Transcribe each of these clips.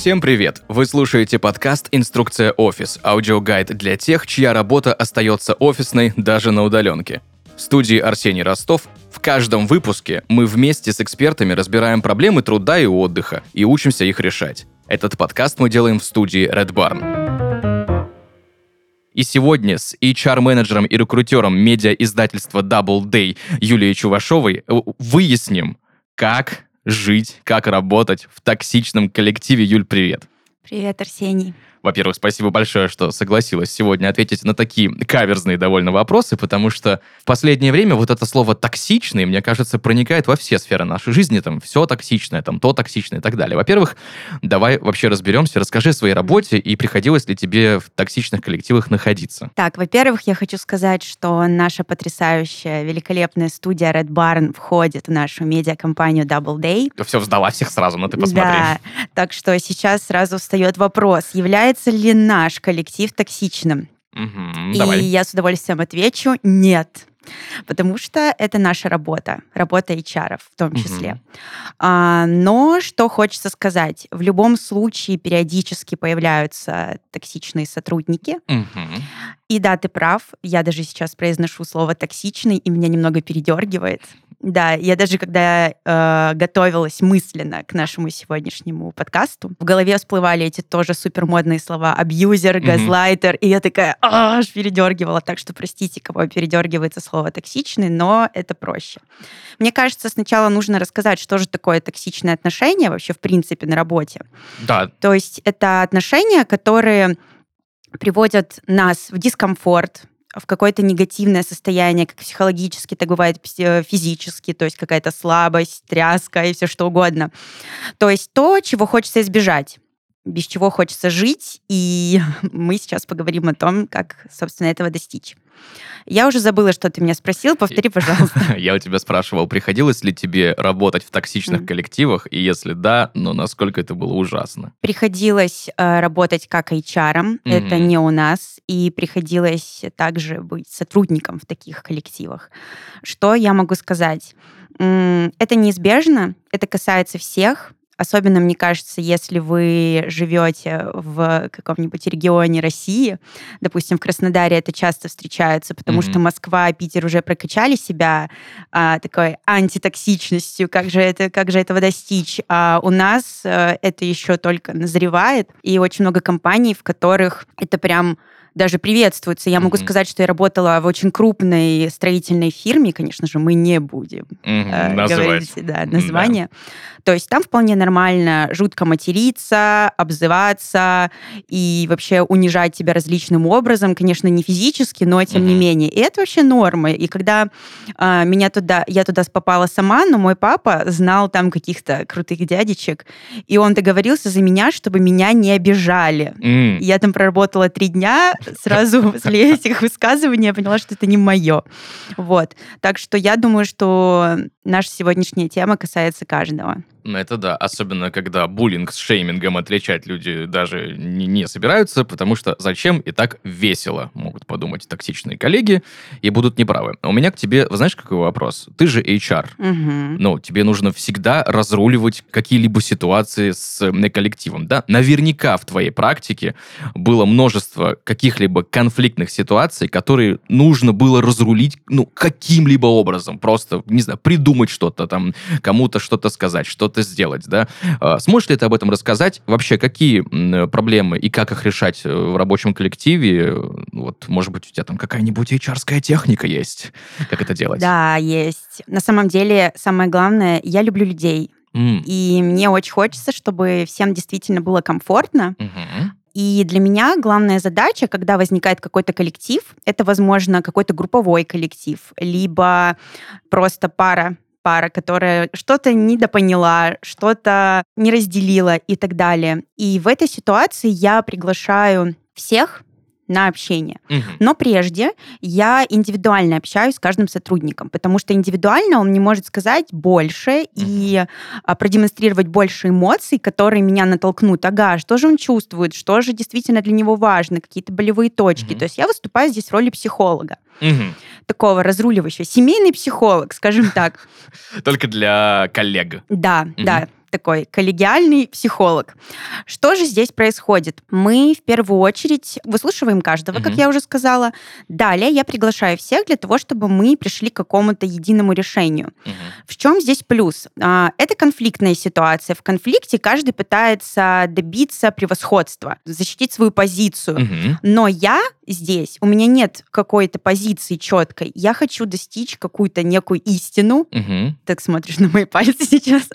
Всем привет! Вы слушаете подкаст «Инструкция офис» – аудиогайд для тех, чья работа остается офисной даже на удаленке. В студии Арсений Ростов в каждом выпуске мы вместе с экспертами разбираем проблемы труда и отдыха и учимся их решать. Этот подкаст мы делаем в студии Red Barn. И сегодня с HR-менеджером и рекрутером медиа-издательства Double Day Юлией Чувашовой э, выясним, как жить, как работать в токсичном коллективе. Юль, привет. Привет, Арсений. Во-первых, спасибо большое, что согласилась сегодня ответить на такие каверзные довольно вопросы, потому что в последнее время вот это слово «токсичный», мне кажется, проникает во все сферы нашей жизни, там, все токсичное, там, то токсичное и так далее. Во-первых, давай вообще разберемся, расскажи о своей работе и приходилось ли тебе в токсичных коллективах находиться. Так, во-первых, я хочу сказать, что наша потрясающая, великолепная студия Red Barn входит в нашу медиакомпанию Double Day. Все сдала всех сразу, но ты посмотри. Да, так что сейчас сразу встает вопрос, является является ли наш коллектив токсичным? Угу, и давай. я с удовольствием отвечу нет. Потому что это наша работа, работа HR в том числе. Угу. А, но что хочется сказать, в любом случае периодически появляются токсичные сотрудники. Угу. И да, ты прав, я даже сейчас произношу слово токсичный, и меня немного передергивает. Да, я даже когда э, готовилась мысленно к нашему сегодняшнему подкасту, в голове всплывали эти тоже супермодные слова абьюзер, газлайтер, mm-hmm. и я такая аж передергивала. Так что простите, кого передергивается слово токсичный, но это проще. Мне кажется, сначала нужно рассказать, что же такое токсичное отношение вообще в принципе на работе. Да. То есть это отношения, которые приводят нас в дискомфорт, в какое-то негативное состояние, как психологически, так бывает физически, то есть какая-то слабость, тряска и все что угодно. То есть то, чего хочется избежать без чего хочется жить, и мы сейчас поговорим о том, как, собственно, этого достичь. Я уже забыла, что ты меня спросил. Повтори, пожалуйста. Я у тебя спрашивал, приходилось ли тебе работать в токсичных коллективах, и если да, ну насколько это было ужасно? Приходилось э, работать как HR, это не у нас, и приходилось также быть сотрудником в таких коллективах. Что я могу сказать? Это неизбежно, это касается всех, Особенно, мне кажется, если вы живете в каком-нибудь регионе России, допустим, в Краснодаре это часто встречается, потому mm-hmm. что Москва, Питер уже прокачали себя а, такой антитоксичностью, как же, это, как же этого достичь. А у нас а, это еще только назревает, и очень много компаний, в которых это прям даже приветствуется. Я могу mm-hmm. сказать, что я работала в очень крупной строительной фирме, конечно же, мы не будем mm-hmm. э, говорить да, название. Да. То есть там вполне нормально жутко материться, обзываться и вообще унижать тебя различным образом, конечно, не физически, но тем mm-hmm. не менее. И это вообще норма. И когда э, меня туда, я туда попала сама, но мой папа знал там каких-то крутых дядечек, и он договорился за меня, чтобы меня не обижали. Mm. Я там проработала три дня, сразу после этих высказываний я поняла, что это не мое. Вот. Так что я думаю, что наша сегодняшняя тема касается каждого. Это да, особенно когда буллинг с шеймингом отличать люди даже не, не собираются, потому что зачем и так весело, могут подумать токсичные коллеги, и будут неправы. А у меня к тебе, знаешь, какой вопрос? Ты же HR. Угу. Ну, тебе нужно всегда разруливать какие-либо ситуации с коллективом, да? Наверняка в твоей практике было множество каких-либо конфликтных ситуаций, которые нужно было разрулить, ну, каким-либо образом. Просто, не знаю, придумать что-то там, кому-то что-то сказать, что что-то сделать, да. А, сможешь ли ты об этом рассказать? Вообще, какие проблемы и как их решать э, в рабочем коллективе? Вот, может быть, у тебя там какая-нибудь hr техника есть? Как это делать? Да, есть. На самом деле, самое главное, я люблю людей. Mm. И мне очень хочется, чтобы всем действительно было комфортно. Mm-hmm. И для меня главная задача, когда возникает какой-то коллектив, это, возможно, какой-то групповой коллектив, либо просто пара пара, которая что-то недопоняла, что-то не разделила и так далее. И в этой ситуации я приглашаю всех на общение. Угу. Но прежде я индивидуально общаюсь с каждым сотрудником, потому что индивидуально он мне может сказать больше угу. и а, продемонстрировать больше эмоций, которые меня натолкнут. Ага, что же он чувствует, что же действительно для него важно, какие-то болевые точки. Угу. То есть я выступаю здесь в роли психолога. Угу. Такого разруливающего. Семейный психолог, скажем так. Только для коллег. Да, да. такой коллегиальный психолог. Что же здесь происходит? Мы в первую очередь выслушиваем каждого, угу. как я уже сказала. Далее я приглашаю всех для того, чтобы мы пришли к какому-то единому решению. Угу. В чем здесь плюс? А, это конфликтная ситуация. В конфликте каждый пытается добиться превосходства, защитить свою позицию. Угу. Но я здесь, у меня нет какой-то позиции четкой. Я хочу достичь какую-то некую истину. Угу. Так смотришь на мои пальцы сейчас.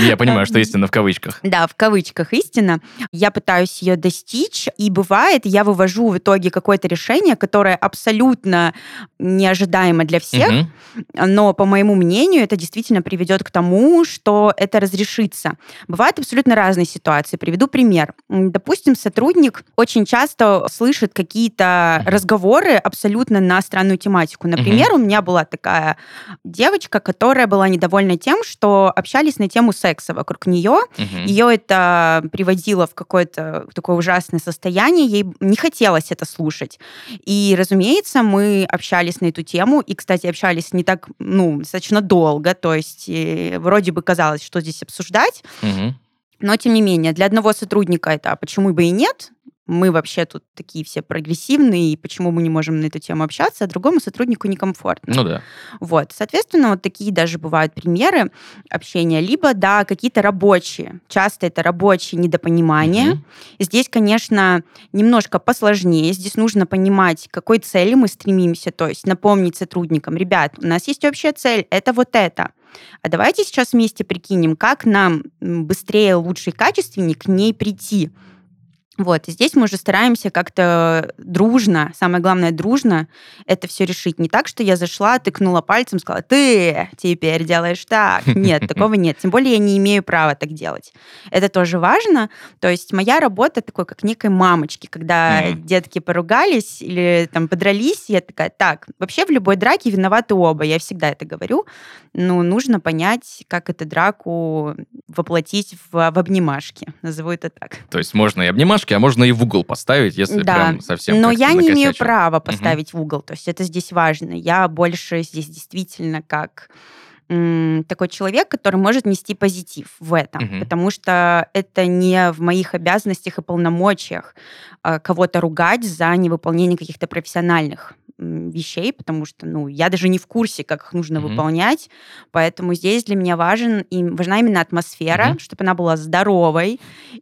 Я понимаю, что истина в кавычках. Да, в кавычках истина. Я пытаюсь ее достичь, и бывает, я вывожу в итоге какое-то решение, которое абсолютно неожидаемо для всех, угу. но, по моему мнению, это действительно приведет к тому, что это разрешится. Бывают абсолютно разные ситуации. Приведу пример. Допустим, сотрудник очень часто слышит какие-то разговоры абсолютно на странную тематику. Например, угу. у меня была такая девочка, которая была недовольна тем, что общались на тему секса вокруг нее. Угу. Ее это приводило в какое-то такое ужасное состояние. Ей не хотелось это слушать. И, разумеется, мы общались на эту тему. И, кстати, общались не так, ну, достаточно долго. То есть э, вроде бы казалось, что здесь обсуждать. Угу. Но, тем не менее, для одного сотрудника это а почему бы и нет, мы вообще тут такие все прогрессивные, и почему мы не можем на эту тему общаться, а другому сотруднику некомфортно. Ну да. Вот, соответственно, вот такие даже бывают примеры общения. Либо, да, какие-то рабочие. Часто это рабочие недопонимания. Угу. Здесь, конечно, немножко посложнее. Здесь нужно понимать, к какой цели мы стремимся. То есть напомнить сотрудникам, ребят, у нас есть общая цель, это вот это. А давайте сейчас вместе прикинем, как нам быстрее, лучше и качественнее к ней прийти. Вот, и здесь мы уже стараемся как-то дружно, самое главное, дружно это все решить. Не так, что я зашла, тыкнула пальцем, сказала, ты теперь делаешь так. Нет, такого нет. Тем более я не имею права так делать. Это тоже важно. То есть моя работа такой, как некой мамочки, когда mm-hmm. детки поругались или там подрались, я такая, так, вообще в любой драке виноваты оба, я всегда это говорю. Ну, нужно понять, как эту драку воплотить в, в обнимашки, назову это так. То есть можно и обнимашки, рамочки, а можно и в угол поставить, если да. прям совсем Но я не имею права поставить угу. в угол, то есть это здесь важно. Я больше здесь действительно как такой человек, который может нести позитив в этом, угу. потому что это не в моих обязанностях и полномочиях а, кого-то ругать за невыполнение каких-то профессиональных вещей, потому что, ну, я даже не в курсе, как их нужно mm-hmm. выполнять, поэтому здесь для меня важен и важна именно атмосфера, mm-hmm. чтобы она была здоровой,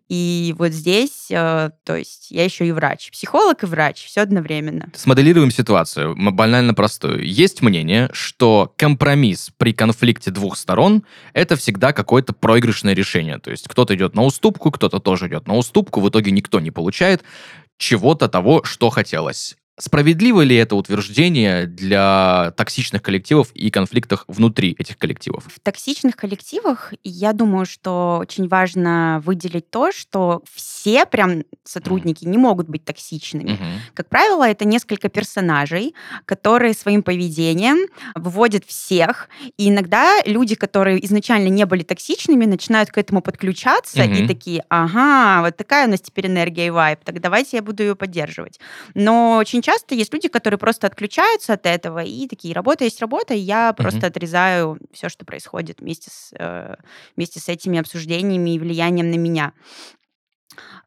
и вот здесь, э, то есть я еще и врач, психолог и врач, все одновременно. Смоделируем ситуацию, банально простую. Есть мнение, что компромисс при конфликте двух сторон это всегда какое-то проигрышное решение, то есть кто-то идет на уступку, кто-то тоже идет на уступку, в итоге никто не получает чего-то того, что хотелось. Справедливо ли это утверждение для токсичных коллективов и конфликтов внутри этих коллективов? В токсичных коллективах я думаю, что очень важно выделить то, что все прям сотрудники mm. не могут быть токсичными. Mm-hmm. Как правило, это несколько персонажей, которые своим поведением выводят всех. И иногда люди, которые изначально не были токсичными, начинают к этому подключаться mm-hmm. и такие, ага, вот такая у нас теперь энергия и вайб, так давайте я буду ее поддерживать. Но очень часто есть люди, которые просто отключаются от этого и такие, работа есть работа, и я mm-hmm. просто отрезаю все, что происходит вместе с, э, вместе с этими обсуждениями и влиянием на меня.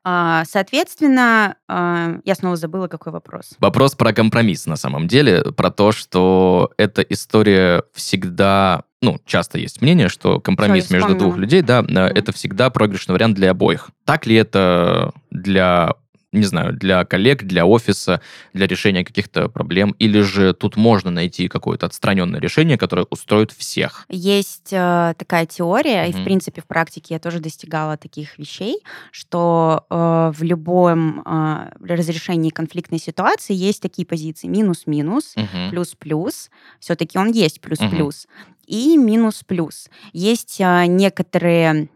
А, соответственно, а, я снова забыла, какой вопрос. Вопрос про компромисс на самом деле, про то, что эта история всегда ну, часто есть мнение, что компромисс Все, между двух людей, да, mm-hmm. это всегда проигрышный вариант для обоих. Так ли это для не знаю, для коллег, для офиса, для решения каких-то проблем, или же тут можно найти какое-то отстраненное решение, которое устроит всех? Есть э, такая теория, mm-hmm. и в принципе в практике я тоже достигала таких вещей, что э, в любом э, разрешении конфликтной ситуации есть такие позиции минус-минус, mm-hmm. плюс-плюс, все-таки он есть плюс-плюс, mm-hmm. и минус-плюс. Есть э, некоторые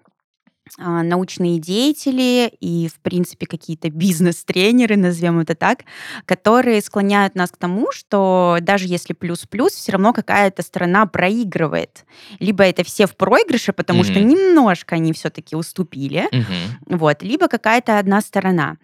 научные деятели и, в принципе, какие-то бизнес-тренеры, назовем это так, которые склоняют нас к тому, что даже если плюс-плюс, все равно какая-то сторона проигрывает. Либо это все в проигрыше, потому mm-hmm. что немножко они все-таки уступили, mm-hmm. вот, либо какая-то одна сторона.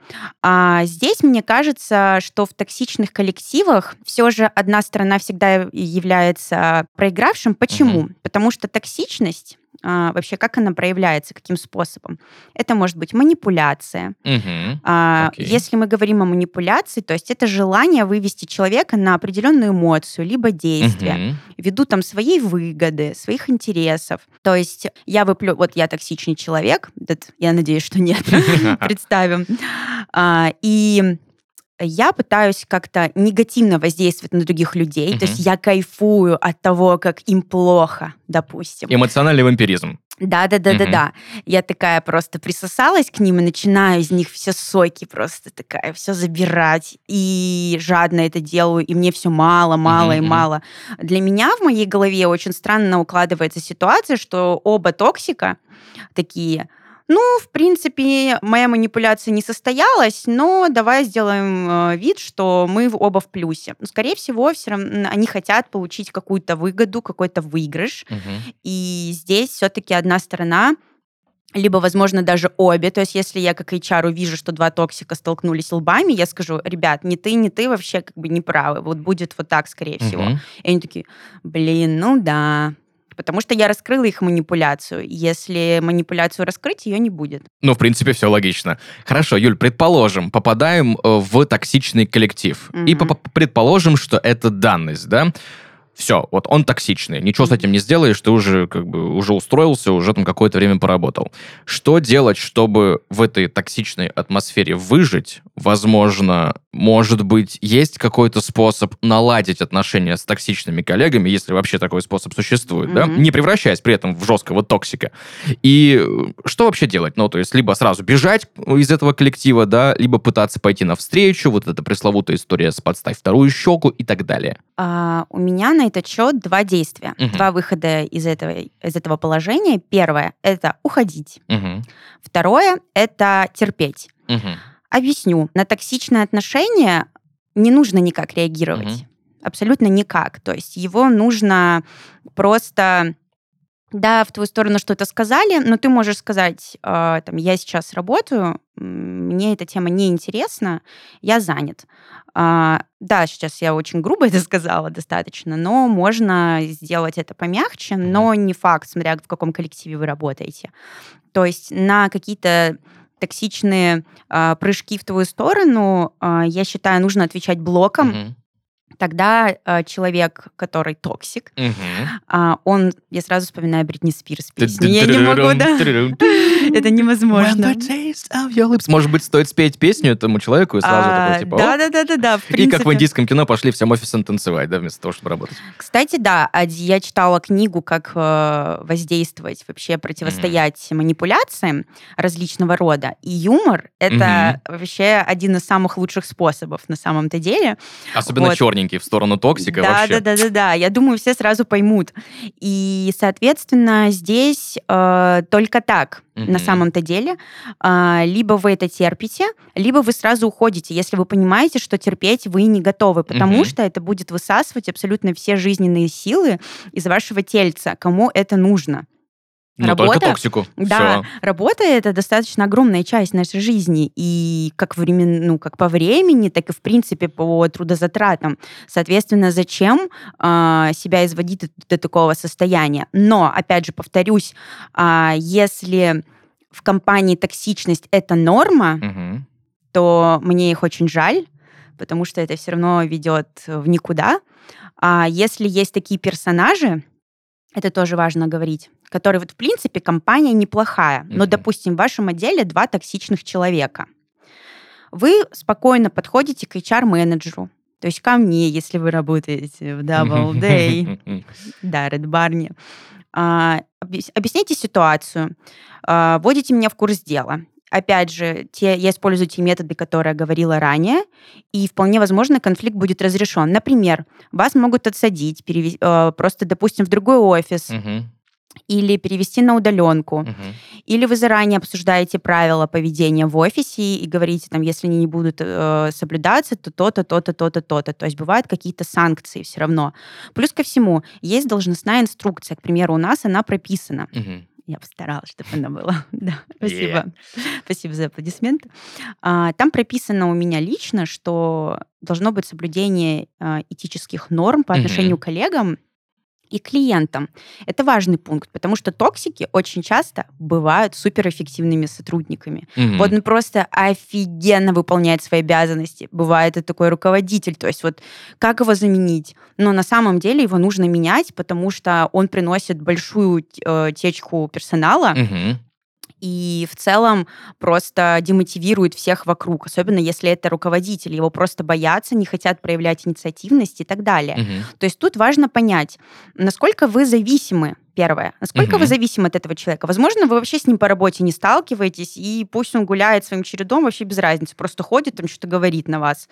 А здесь мне кажется, что в токсичных коллективах все же одна сторона всегда является проигравшим. Почему? Mm-hmm. Потому что токсичность а, вообще, как она проявляется, каким способом. Это может быть манипуляция. Мгм. А. Если мы говорим о манипуляции, то есть это желание вывести человека на определенную эмоцию, либо действие, Мгм. ввиду там своей выгоды, своих интересов. То есть я выплю... Вот я токсичный человек, я надеюсь, что нет, представим. А, И я пытаюсь как-то негативно воздействовать на других людей. То есть я кайфую от того, как им плохо, допустим. Эмоциональный вампиризм. Да, да, да, да, Мгм. да. Я такая просто присосалась к ним и начинаю из них все соки просто такая, все забирать. И жадно это делаю, и мне все мало, мало Мгм, и мало. Для меня в моей голове очень странно укладывается ситуация, что оба токсика такие. Ну, в принципе, моя манипуляция не состоялась, но давай сделаем э, вид, что мы оба в плюсе. Но, скорее всего, все равно они хотят получить какую-то выгоду, какой-то выигрыш. Мгм. И здесь все-таки одна сторона либо, возможно, даже обе. То есть, если я как HR увижу, что два токсика столкнулись лбами, я скажу, ребят, не ты, не ты вообще как бы не правы. Вот будет вот так, скорее всего. Мгм. И они такие, блин, ну да. Потому что я раскрыла их манипуляцию. Если манипуляцию раскрыть, ее не будет. Ну, в принципе, все логично. Хорошо, Юль, предположим, попадаем э, в токсичный коллектив. И Мгм. поп- предположим, что это данность, да? Все, вот он токсичный, ничего с этим не сделаешь, ты уже как бы уже устроился, уже там какое-то время поработал. Что делать, чтобы в этой токсичной атмосфере выжить? Возможно, может быть, есть какой-то способ наладить отношения с токсичными коллегами, если вообще такой способ существует, да? Мгм. Не превращаясь при этом в жесткого токсика. И э, что вообще делать? Ну, то есть, либо сразу бежать из этого коллектива, да, либо пытаться пойти навстречу, вот эта пресловутая история с «подставь вторую щеку» и так далее. А, у меня на этот счет два действия, Мгм. два выхода из этого, из этого положения. Первое — это уходить. Мгм. Второе — это терпеть. Мгм. Объясню. На токсичное отношение не нужно никак реагировать. Мгм. Абсолютно никак. То есть его нужно просто... Да, в твою сторону что-то сказали, но ты можешь сказать, э, там, я сейчас работаю, мне эта тема не интересна, я занят. А, да, сейчас я очень грубо это сказала достаточно, но можно сделать это помягче, но не факт, смотря в каком коллективе вы работаете. То есть на какие-то токсичные а, прыжки в твою сторону, а, я считаю, нужно отвечать блоком. Мгм. Тогда а, человек, который toxic, Мгм. а, он, я сразу вспоминаю Бритни Спирс песню. Я не могу, да? Это невозможно. Может быть, стоит спеть песню этому человеку и сразу А, такой, типа, Да, «О». да, да, да, да. в И как в индийском кино пошли всем офисом танцевать, да, вместо того, чтобы работать. Кстати, да, а я читала книгу, как э, воздействовать, вообще противостоять манипуляциям различного рода. И юмор — это вообще один из самых лучших способов на самом-то деле. Особенно черненький в сторону токсика вообще. да, да, да, да. Я думаю, все сразу поймут. И, соответственно, здесь э, только так Мгм. на самом-то деле. А, либо вы это терпите, либо вы сразу уходите, если вы понимаете, что терпеть вы не готовы, потому Мгм. что это будет высасывать абсолютно все жизненные силы из вашего тельца, кому это нужно. Ну, Работа- только токсику. Да, Всё. работа это достаточно огромная часть нашей жизни, и как, времен, ну, как по времени, так и в принципе по трудозатратам. Соответственно, зачем а, себя изводить до, до такого состояния? Но, опять же, повторюсь, а, если в компании токсичность это норма, Мгм. то мне их очень жаль, потому что это все равно ведет в никуда. А если есть такие персонажи, это тоже важно говорить, которые вот в принципе компания неплохая, но, допустим, в вашем отделе два токсичных человека. Вы спокойно подходите к HR-менеджеру, то есть ко мне, если вы работаете в Double Day, да, Red Barney. Объяс- Объясните ситуацию, а, вводите меня в курс дела. Опять же, те, я использую те методы, которые я говорила ранее, и вполне возможно конфликт будет разрешен. Например, вас могут отсадить, переве- э, просто, допустим, в другой офис Мгм. или перевести на удаленку. Мгм. Или вы заранее обсуждаете правила поведения в офисе и говорите, там, если они не будут э, соблюдаться, то то-то, то-то, то-то, то-то. То есть бывают какие-то санкции все равно. Плюс ко всему, есть должностная инструкция. К примеру, у нас она прописана. Мгм. Я постаралась, чтобы она была. Да, спасибо. Спасибо за аплодисменты. А, Там прописано у меня лично, что должно быть соблюдение а, этических норм по отношению к коллегам и клиентам. Это важный пункт, потому что токсики очень часто бывают суперэффективными сотрудниками. Мгм. Вот он просто офигенно выполняет свои обязанности. Бывает и такой руководитель. То есть вот как его заменить? Но на самом деле его нужно менять, потому что он приносит большую э, течку персонала, Мгм. И в целом просто демотивирует всех вокруг, особенно если это руководитель, его просто боятся, не хотят проявлять инициативность и так далее. Мгм. То есть тут важно понять, насколько вы зависимы, первое, насколько Мгм. вы зависимы от этого человека. Возможно, вы вообще с ним по работе не сталкиваетесь, и пусть он гуляет своим чередом, вообще без разницы, просто ходит, там что-то говорит на вас.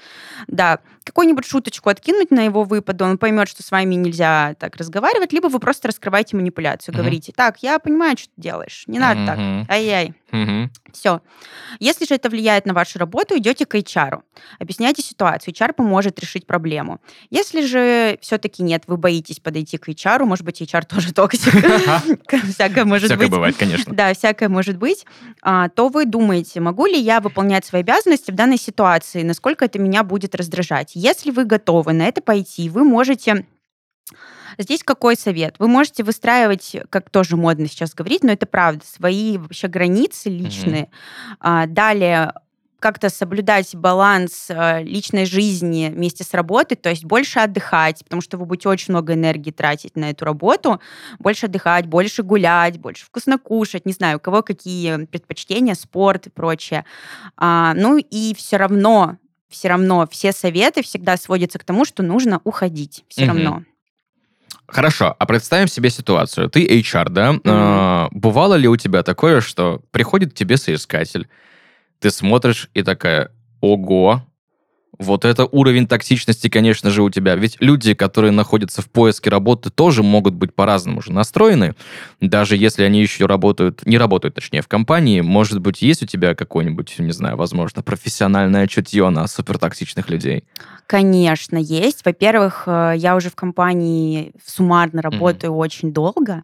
Да, какую-нибудь шуточку откинуть на его выпады, он поймет, что с вами нельзя так разговаривать, либо вы просто раскрываете манипуляцию, Мгм. говорите, так, я понимаю, что ты делаешь, не надо так, Мгм. ай-яй. Мгм. Все. Если же это влияет на вашу работу, идете к HR. Объясняйте ситуацию. HR поможет решить проблему. Если же все-таки нет, вы боитесь подойти к HR, может быть, HR тоже токсик. Всякое может Всякое быть. бывает, конечно. Да, всякое может быть. А, То вы думаете, могу ли я выполнять свои обязанности в данной ситуации, насколько это меня будет раздражать. Если вы готовы на это пойти, вы можете Здесь какой совет? Вы можете выстраивать, как тоже модно сейчас говорить, но это правда, свои вообще границы личные. А, Далее как-то соблюдать баланс э, личной жизни вместе с работой, то есть больше отдыхать, потому что вы будете очень много энергии тратить на эту работу, больше отдыхать, больше гулять, больше вкусно кушать, не знаю, у кого какие предпочтения, спорт и прочее. А, ну и все равно, все равно все советы всегда сводятся к тому, что нужно уходить, все Мгм. равно. Хорошо, а представим себе ситуацию. Ты HR, да? Мгм. А, Бывало ли у тебя такое, что приходит тебе соискатель, ты смотришь и такая, ого, вот это уровень токсичности, конечно же, у тебя. Ведь люди, которые находятся в поиске работы, тоже могут быть по-разному же настроены. Даже если они еще работают, не работают, точнее, в компании, может быть, есть у тебя какое-нибудь, не знаю, возможно, профессиональное чутье на супертоксичных людей? Конечно, есть. Во-первых, э, я уже в компании суммарно работаю очень долго,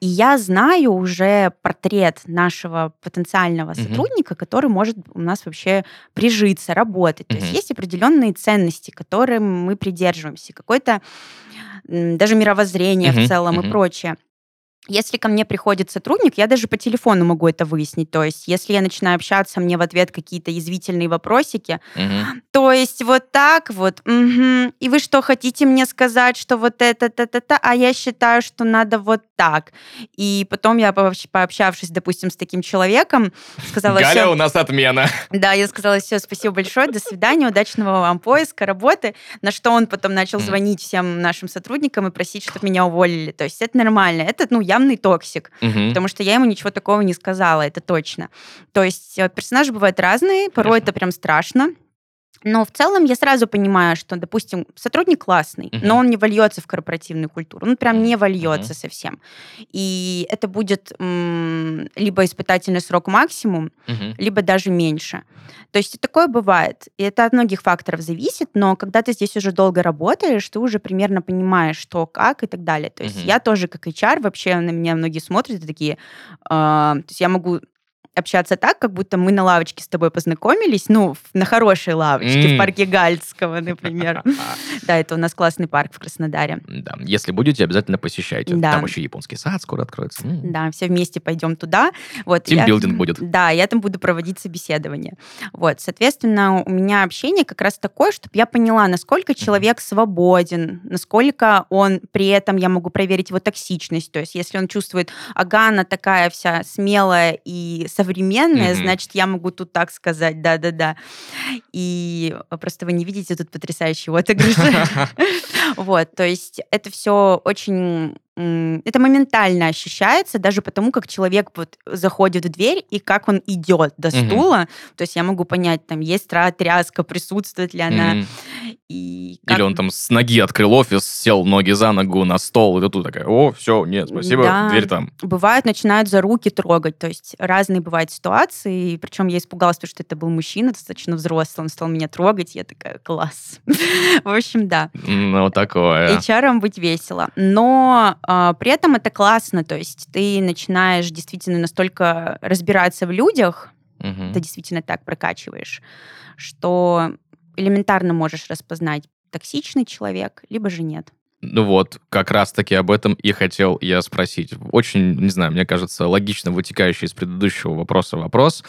и я знаю уже портрет нашего потенциального Мгм. сотрудника, который может у нас вообще прижиться, работать. То есть есть определенные ценности, которым мы придерживаемся, какое-то даже мировоззрение Мгм, в целом мгм. и прочее. Если ко мне приходит сотрудник, я даже по телефону могу это выяснить. То есть, если я начинаю общаться, мне в ответ какие-то язвительные вопросики, Мгм. то есть вот так вот, мгм. и вы что, хотите мне сказать, что вот это, та, та, та, а я считаю, что надо вот так. И потом я, пообщ- пообщавшись, допустим, с таким человеком, сказала, Галя, у нас отмена. да, я сказала, все, спасибо большое, до свидания, удачного вам поиска, работы, на что он потом начал звонить всем нашим сотрудникам и просить, чтобы меня уволили. То есть это нормально, это, ну, явный токсик. Мгм. Потому что я ему ничего такого не сказала, это точно. То есть э, персонажи бывают разные, порой Ясно. это прям страшно. Но в целом я сразу понимаю, что, допустим, сотрудник классный, Мгм. но он не вольется в корпоративную культуру. Он прям не вольется совсем. И это будет м, либо испытательный срок максимум, Мгм. либо даже меньше. То есть такое бывает. И это от многих факторов зависит, но когда ты здесь уже долго работаешь, ты уже примерно понимаешь, что, как и так далее. То есть Мгм. я тоже как HR, вообще на меня многие смотрят и такие... а, то есть я могу общаться так, как будто мы на лавочке с тобой познакомились, ну, на хорошей лавочке, М. в парке Гальцкого, например. Да, это у нас классный парк в Краснодаре. Да, если будете, обязательно посещайте. Да. Там еще японский сад скоро откроется. Да, все вместе пойдем туда. Вот, я- Тимбилдинг будет. Да, я там буду проводить собеседование. Вот, соответственно, у меня общение как раз такое, чтобы я поняла, насколько человек свободен, насколько он при этом, я могу проверить его токсичность. То есть, если он чувствует, ага, она такая вся смелая и современная, Мгм. значит, я могу тут так сказать, да-да-да. И просто вы не видите тут потрясающие отыгрыши. Вот, то есть это все очень... Это моментально ощущается, даже потому, как человек вот заходит в дверь и как он идет до стула. То есть я могу понять, там, есть тряска, присутствует ли она. Мгм. И как- Или он там с ноги открыл офис, сел ноги за ногу на стол, и ты тут такая, о, все, нет, спасибо, Да. дверь там. Бывают, начинают за руки трогать. То есть разные бывают ситуации. Причем я испугалась, потому что это был мужчина, достаточно взрослый. Он стал меня трогать. Я такая, класс. В общем, да. Ну, такое. HR быть весело. Но при этом это классно. То есть ты начинаешь действительно настолько разбираться в людях, Мгм. ты действительно так прокачиваешь, что элементарно можешь распознать, токсичный человек, либо же нет. Ну вот, как раз-таки об этом и хотел я спросить. Очень, не знаю, мне кажется, логично вытекающий из предыдущего вопроса вопрос.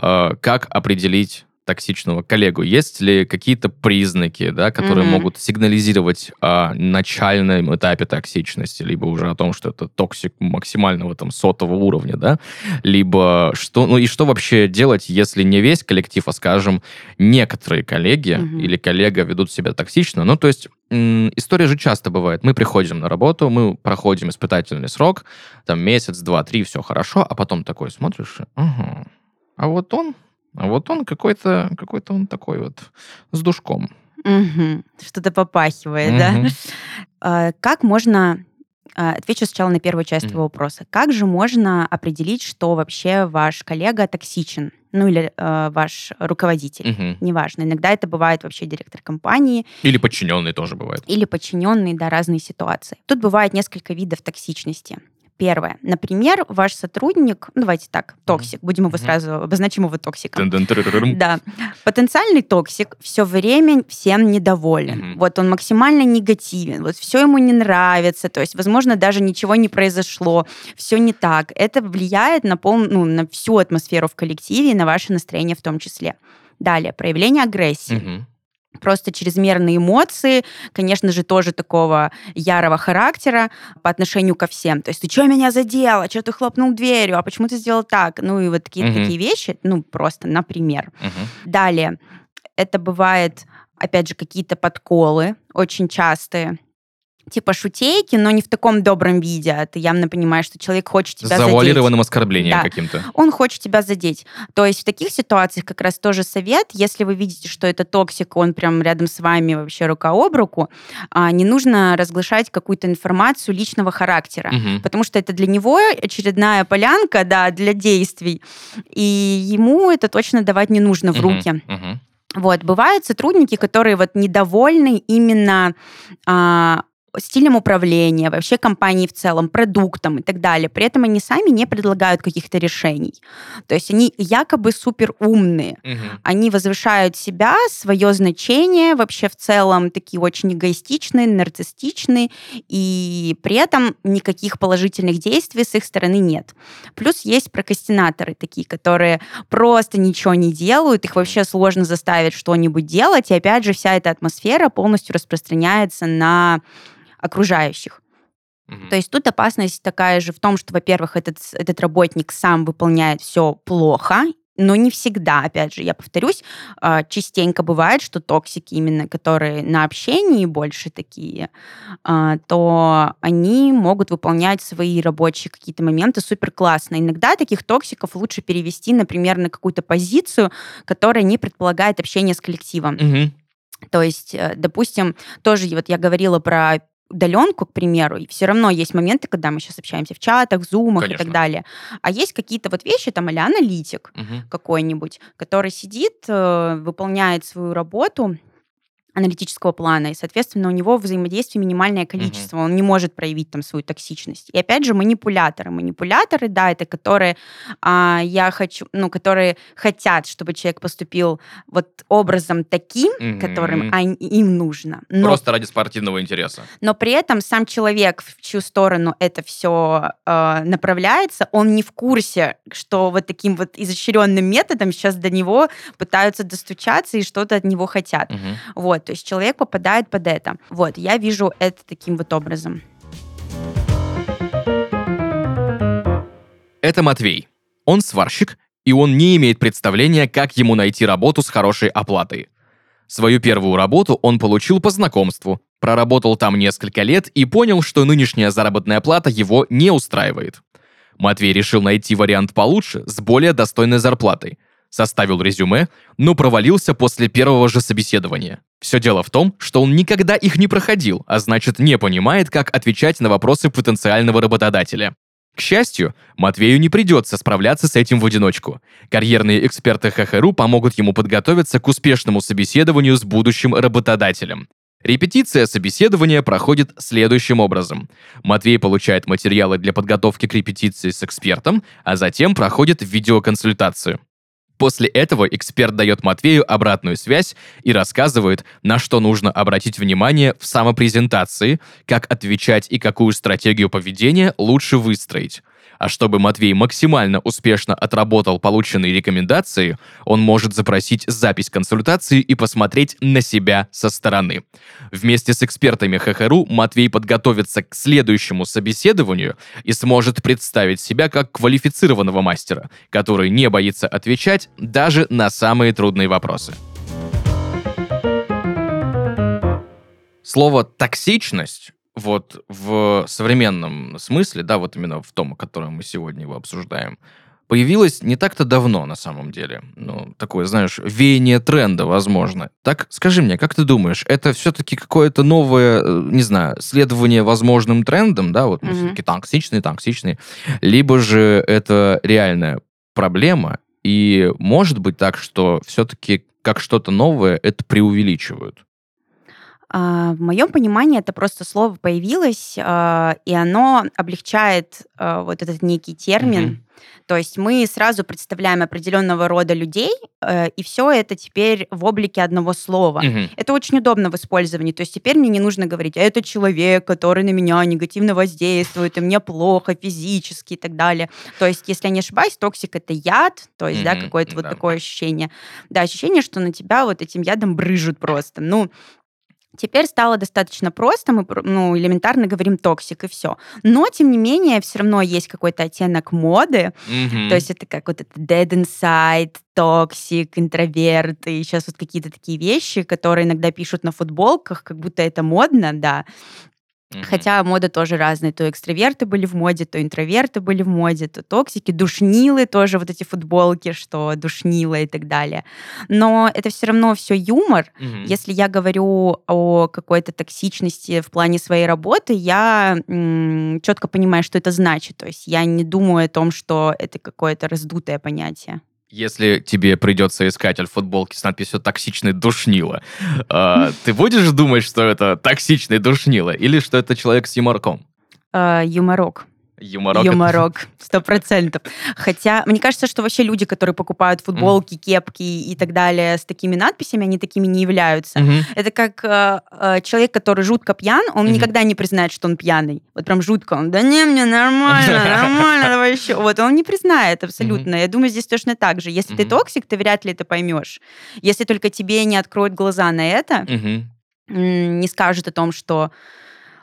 Э, как определить токсичного коллегу? Есть ли какие-то признаки, да, которые mm-hmm. могут сигнализировать о начальном этапе токсичности, либо уже о том, что это токсик максимального там сотого уровня, да, либо что, ну и что вообще делать, если не весь коллектив, а, скажем, некоторые коллеги mm-hmm. или коллега ведут себя токсично? Ну, то есть история же часто бывает. Мы приходим на работу, мы проходим испытательный срок, там месяц, два, три, все хорошо, а потом такой смотришь, ага, а вот он а вот он какой-то, какой-то он такой вот с душком. Угу. Что-то попахивает, угу. да? А, как можно а, Отвечу сначала на первую часть mm твоего вопроса. Как же можно определить, что вообще ваш коллега токсичен? Ну или э, ваш руководитель, mm-hmm. неважно. Иногда это бывает вообще директор компании. Или подчиненный тоже бывает. Или подчиненный, да, разные ситуации. Тут бывает несколько видов токсичности. Первое. Например, ваш сотрудник, ну, давайте так, токсик, будем его сразу, обозначим его токсиком. Да. Потенциальный токсик все время всем недоволен. Вот он максимально негативен, вот все ему не нравится, то есть, возможно, даже ничего не произошло, все не так. Это влияет на, пол, ну, на всю атмосферу в коллективе и на ваше настроение в том числе. Далее, проявление агрессии просто чрезмерные эмоции, конечно же, тоже такого ярого характера по отношению ко всем. То есть ты что меня задел, а что ты хлопнул дверью, а почему ты сделал так? Ну и вот такие, угу. такие вещи, ну просто, например. Угу. Далее, это бывает, опять же, какие-то подколы очень частые типа шутейки, но не в таком добром виде. А ты явно понимаешь, что человек хочет тебя задеть. Завуалированным оскорблением да. каким-то. Он хочет тебя задеть. То есть в таких ситуациях как раз тоже совет, если вы видите, что это токсик, он прям рядом с вами вообще рука об руку, а, не нужно разглашать какую-то информацию личного характера, угу. потому что это для него очередная полянка, да, для действий, и ему это точно давать не нужно в угу. руки. Угу. Вот, бывают сотрудники, которые вот недовольны именно а, стилем управления, вообще компании в целом, продуктом и так далее. При этом они сами не предлагают каких-то решений. То есть они якобы супер умные. Угу. Они возвышают себя, свое значение вообще в целом, такие очень эгоистичные, нарциссичные, и при этом никаких положительных действий с их стороны нет. Плюс есть прокрастинаторы такие, которые просто ничего не делают, их вообще сложно заставить что-нибудь делать, и опять же вся эта атмосфера полностью распространяется на окружающих. То есть тут опасность такая же в том, что, во-первых, этот, этот работник сам выполняет все плохо, но не всегда, опять же, я повторюсь, а, частенько бывает, что токсики именно, которые на общении больше такие, а, то они могут выполнять свои рабочие какие-то моменты супер классно. Иногда таких токсиков лучше перевести, например, на какую-то позицию, которая не предполагает общение с коллективом. Угу. То есть, э, допустим, тоже вот я говорила про удаленку, к примеру, и все равно есть моменты, когда мы сейчас общаемся в чатах, в зумах Конечно. и так далее. А есть какие-то вот вещи, там, а аналитик угу. какой-нибудь, который сидит, э, выполняет свою работу, аналитического плана, и, соответственно, у него взаимодействие минимальное количество, угу. он не может проявить там свою токсичность. И опять же, манипуляторы. Манипуляторы, да, это которые а, я хочу, ну, которые хотят, чтобы человек поступил вот образом таким, угу. которым они, им нужно. Но, Просто ради спортивного интереса. Но при этом сам человек, в чью сторону это все э, а, направляется, он не в курсе, что вот таким вот изощренным методом сейчас до него пытаются достучаться и что-то от него хотят. Угу. Вот. То есть человек попадает под это. Вот, я вижу это таким вот образом. Это Матвей. Он сварщик, и он не имеет представления, как ему найти работу с хорошей оплатой. Свою первую работу он получил по знакомству, проработал там несколько лет и понял, что нынешняя заработная плата его не устраивает. Матвей решил найти вариант получше, с более достойной зарплатой. Составил резюме, но провалился после первого же собеседования. Все дело в том, что он никогда их не проходил, а значит не понимает, как отвечать на вопросы потенциального работодателя. К счастью, Матвею не придется справляться с этим в одиночку. Карьерные эксперты ХХРУ помогут ему подготовиться к успешному собеседованию с будущим работодателем. Репетиция собеседования проходит следующим образом. Матвей получает материалы для подготовки к репетиции с экспертом, а затем проходит видеоконсультацию. После этого эксперт дает Матвею обратную связь и рассказывает, на что нужно обратить внимание в самопрезентации, как отвечать и какую стратегию поведения лучше выстроить. А чтобы Матвей максимально успешно отработал полученные рекомендации, он может запросить запись консультации и посмотреть на себя со стороны. Вместе с экспертами ХХРУ Матвей подготовится к следующему собеседованию и сможет представить себя как квалифицированного мастера, который не боится отвечать даже на самые трудные вопросы. Слово «токсичность» вот в современном смысле, да, вот именно в том, о котором мы сегодня его обсуждаем, появилось не так-то давно на самом деле. Ну, такое, знаешь, веяние тренда, возможно. Так, скажи мне, как ты думаешь, это все-таки какое-то новое, э, не знаю, следование возможным трендам, да, вот мы mm-hmm. все-таки токсичные, токсичные, либо же это реальная проблема, и может быть так, что все-таки как что-то новое это преувеличивают? А, в моем понимании это просто слово появилось, а, и оно облегчает а, вот этот некий термин. Mm-hmm. То есть мы сразу представляем определенного рода людей, э, и все это теперь в облике одного слова. Mm-hmm. Это очень удобно в использовании. То есть теперь мне не нужно говорить, это человек, который на меня негативно воздействует, и мне плохо физически и так далее. То есть, если я не ошибаюсь, toxic это яд, то есть, mm-hmm. да, какое-то вот такое ощущение. Да, ощущение, что на тебя вот этим ядом брызжут просто. Ну, Теперь стало достаточно просто, мы ну, элементарно говорим токсик и все. Но, тем не менее, все равно есть какой-то оттенок моды. Mm-hmm. То есть это как вот это dead inside, токсик, интроверт, и сейчас вот какие-то такие вещи, которые иногда пишут на футболках, как будто это модно, да. Mm-hmm. Хотя мода тоже разная. То экстраверты были в моде, то интроверты были в моде, то токсики, душнилы тоже вот эти футболки, что душнило и так далее. Но это все равно все юмор. Mm-hmm. Если я говорю о какой-то токсичности в плане своей работы, я м- четко понимаю, что это значит. То есть я не думаю о том, что это какое-то раздутое понятие. Если тебе придется искать футболки с надписью «токсичный душнило», э, ты будешь думать, что это токсичный душнило или что это человек с юморком? Э, юморок. Юморок. Юморок, сто процентов. Хотя, мне кажется, что вообще люди, которые покупают футболки, мм, кепки и так далее с такими надписями, они такими не являются. Mm-hmm. Это как э, э, человек, который жутко пьян, он mm-hmm. никогда не признает, что он пьяный. Вот прям жутко. Он, да не, мне нормально, нормально, давай еще. Вот, он не признает абсолютно. Я думаю, здесь точно так же. Если ты токсик, ты вряд ли это поймешь. Если только тебе не откроют глаза на это, не скажут о том, что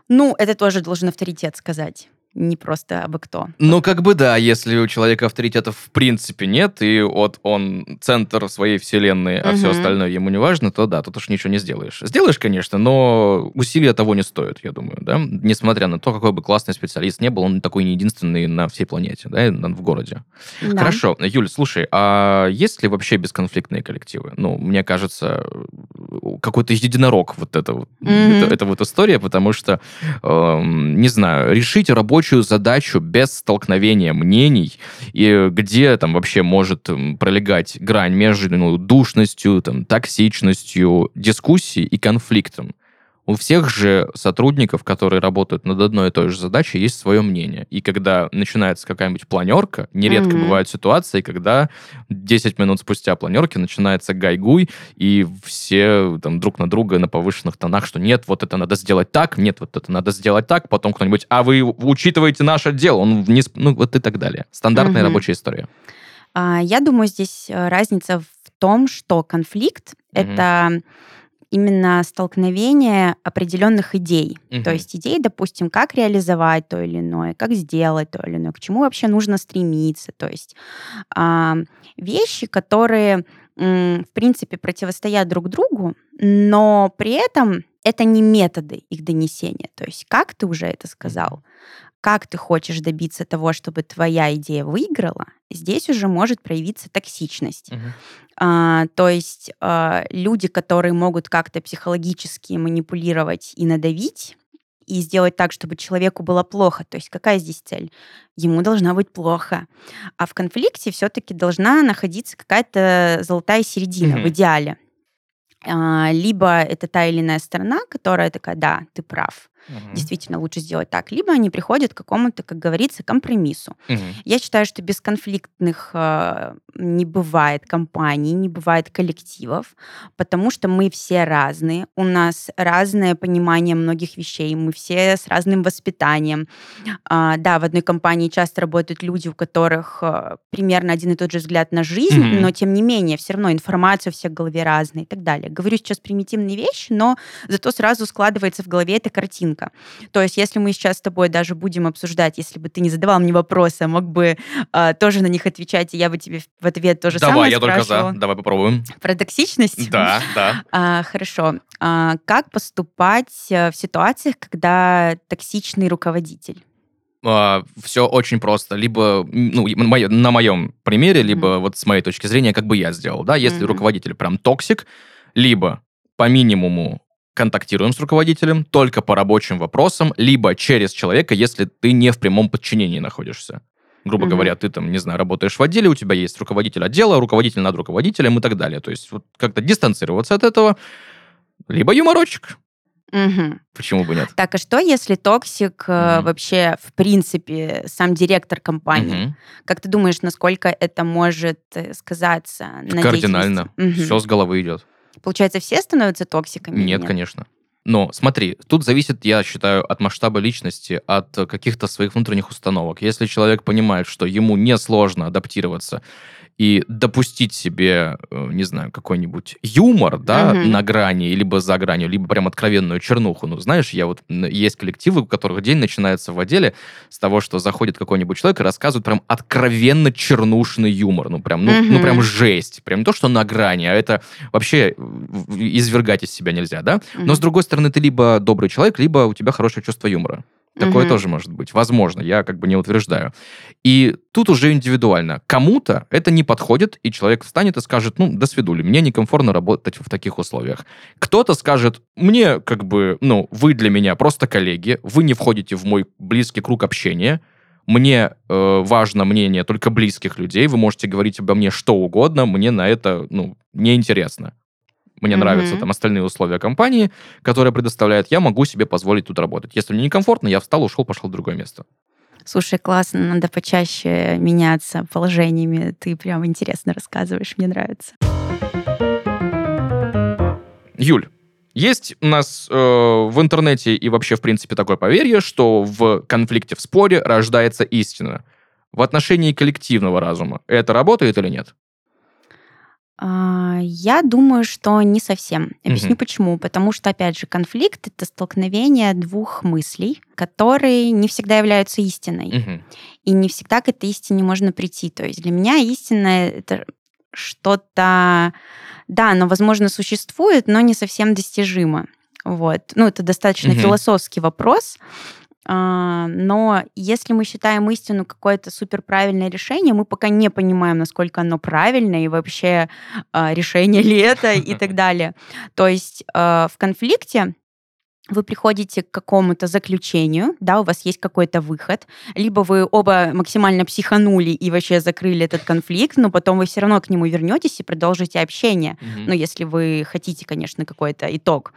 ну, это тоже должен авторитет сказать не просто абы кто. Ну, как бы да, если у человека авторитетов в принципе нет, и вот он центр своей вселенной, а угу. все остальное ему не важно, то да, тут уж ничего не сделаешь. Сделаешь, конечно, но усилия того не стоят, я думаю, да? Несмотря на то, какой бы классный специалист не был, он такой не единственный на всей планете, да, в городе. Да. Хорошо. Юль, слушай, а есть ли вообще бесконфликтные коллективы? Ну, мне кажется, какой-то единорог вот это, угу. это, это вот история, потому что, э, не знаю, решить рабочую рабочую задачу без столкновения мнений, и где там вообще может пролегать грань между ну, душностью, там, токсичностью, дискуссией и конфликтом. У всех же сотрудников, которые работают над одной и той же задачей, есть свое мнение. И когда начинается какая-нибудь планерка, нередко mm-hmm. бывают ситуации, когда 10 минут спустя планерки начинается гайгуй, и все там друг на друга на повышенных тонах, что нет, вот это надо сделать так, нет, вот это надо сделать так, потом кто-нибудь, а вы учитываете наш отдел, он вниз, ну вот и так далее. Стандартная mm-hmm. рабочая история. А, я думаю, здесь э, разница в том, что конфликт mm-hmm. это именно столкновение определенных идей. Угу. То есть идей, допустим, как реализовать то или иное, как сделать то или иное, к чему вообще нужно стремиться. То есть э, вещи, которые, э, в принципе, противостоят друг другу, но при этом это не методы их донесения. То есть как ты уже это сказал, как ты хочешь добиться того, чтобы твоя идея выиграла, здесь уже может проявиться токсичность. Угу. А, то есть а, люди, которые могут как-то психологически манипулировать и надавить, и сделать так, чтобы человеку было плохо. То есть какая здесь цель? Ему должна быть плохо. А в конфликте все-таки должна находиться какая-то золотая середина mm в идеале. А, либо это та или иная сторона, которая такая, да, ты прав. Угу. Действительно, лучше сделать так. Либо они приходят к какому-то, как говорится, компромиссу. Угу. Я считаю, что бесконфликтных э, не бывает компаний, не бывает коллективов, потому что мы все разные, у нас разное понимание многих вещей, мы все с разным воспитанием. А, да, в одной компании часто работают люди, у которых э, примерно один и тот же взгляд на жизнь, mm-hmm. но тем не менее все равно информация у всех в голове разная и так далее. Говорю сейчас примитивные вещи, но зато сразу складывается в голове эта картинка. То есть если мы сейчас с тобой даже будем обсуждать, если бы ты не задавал мне вопросы, а мог бы э, тоже на них отвечать, и я бы тебе в ответ тоже Давай, самое я спрашивала. только за. Давай попробуем. Про токсичность? Да, да. А, хорошо. А, как поступать э, в ситуациях, когда токсичный руководитель? Э, а, все очень просто. Либо, ну, на моем примере, либо mm-hmm. вот с моей точки зрения, как бы я сделал, да, если mm-hmm. руководитель прям токсик, либо по минимуму контактируем с руководителем только по рабочим вопросам, либо через человека, если ты не в прямом подчинении находишься. Грубо mm-hmm. говоря, ты там, не знаю, работаешь в отделе, у тебя есть руководитель отдела, руководитель над руководителем и так далее. То есть вот как-то дистанцироваться от этого, либо юморочек. Угу. Почему бы нет? Так, а что, если токсик угу. вообще, в принципе, сам директор компании? Угу. Как ты думаешь, насколько это может э, сказаться на Кардинально. Угу. Все с головы идет. Получается, все становятся токсиками? Нет, нет, конечно. Но смотри, тут зависит, я считаю, от масштаба личности, от каких-то своих внутренних установок. Если человек понимает, что ему несложно адаптироваться и допустить себе, э, не знаю, какой-нибудь юмор, да, угу. на грани, либо за гранью, либо прям откровенную чернуху. Ну, знаешь, я вот... Есть коллективы, у которых день начинается в отделе с того, что заходит какой-нибудь человек и рассказывает прям откровенно чернушный юмор. Ну, прям, ну, угу. ну, прям жесть. Прям не то, что на грани, а это вообще извергать из себя нельзя, да? Угу. Но, с другой стороны, ты либо добрый человек, либо у тебя хорошее чувство юмора. Такое угу. тоже может быть. Возможно, я как бы не утверждаю. И тут уже индивидуально. Кому-то это не подходит, и человек встанет и скажет, ну, до свидули, мне некомфортно работать в таких условиях. Кто-то скажет, мне как бы, ну, вы для меня просто коллеги, вы не входите в мой близкий круг общения, мне э, важно мнение только близких людей, вы можете говорить обо мне что угодно, мне на это, ну, неинтересно мне mm-hmm. нравятся там остальные условия компании, которые предоставляет, я могу себе позволить тут работать. Если мне некомфортно, я встал, ушел, пошел в другое место. Слушай, классно, надо почаще меняться положениями. Ты прям интересно рассказываешь, мне нравится. Юль, есть у нас э, в интернете и вообще, в принципе, такое поверье, что в конфликте, в споре рождается истина. В отношении коллективного разума это работает или нет? А, я думаю, что не совсем. Объясню угу. почему. Потому что, опять же, конфликт это столкновение двух мыслей, которые не всегда являются истиной. Угу. И не всегда к этой истине можно прийти. То есть для меня истина это что-то, да, оно, возможно, существует, но не совсем достижимо. Вот. Ну, это достаточно угу. философский вопрос. А, но если мы считаем истину какое-то суперправильное решение, мы пока не понимаем, насколько оно правильное и вообще а, решение ли это и так далее. То есть а, в конфликте вы приходите к какому-то заключению, да, у вас есть какой-то выход, либо вы оба максимально психанули и вообще закрыли этот конфликт, но потом вы все равно к нему вернетесь и продолжите общение, mm-hmm. ну, если вы хотите, конечно, какой-то итог.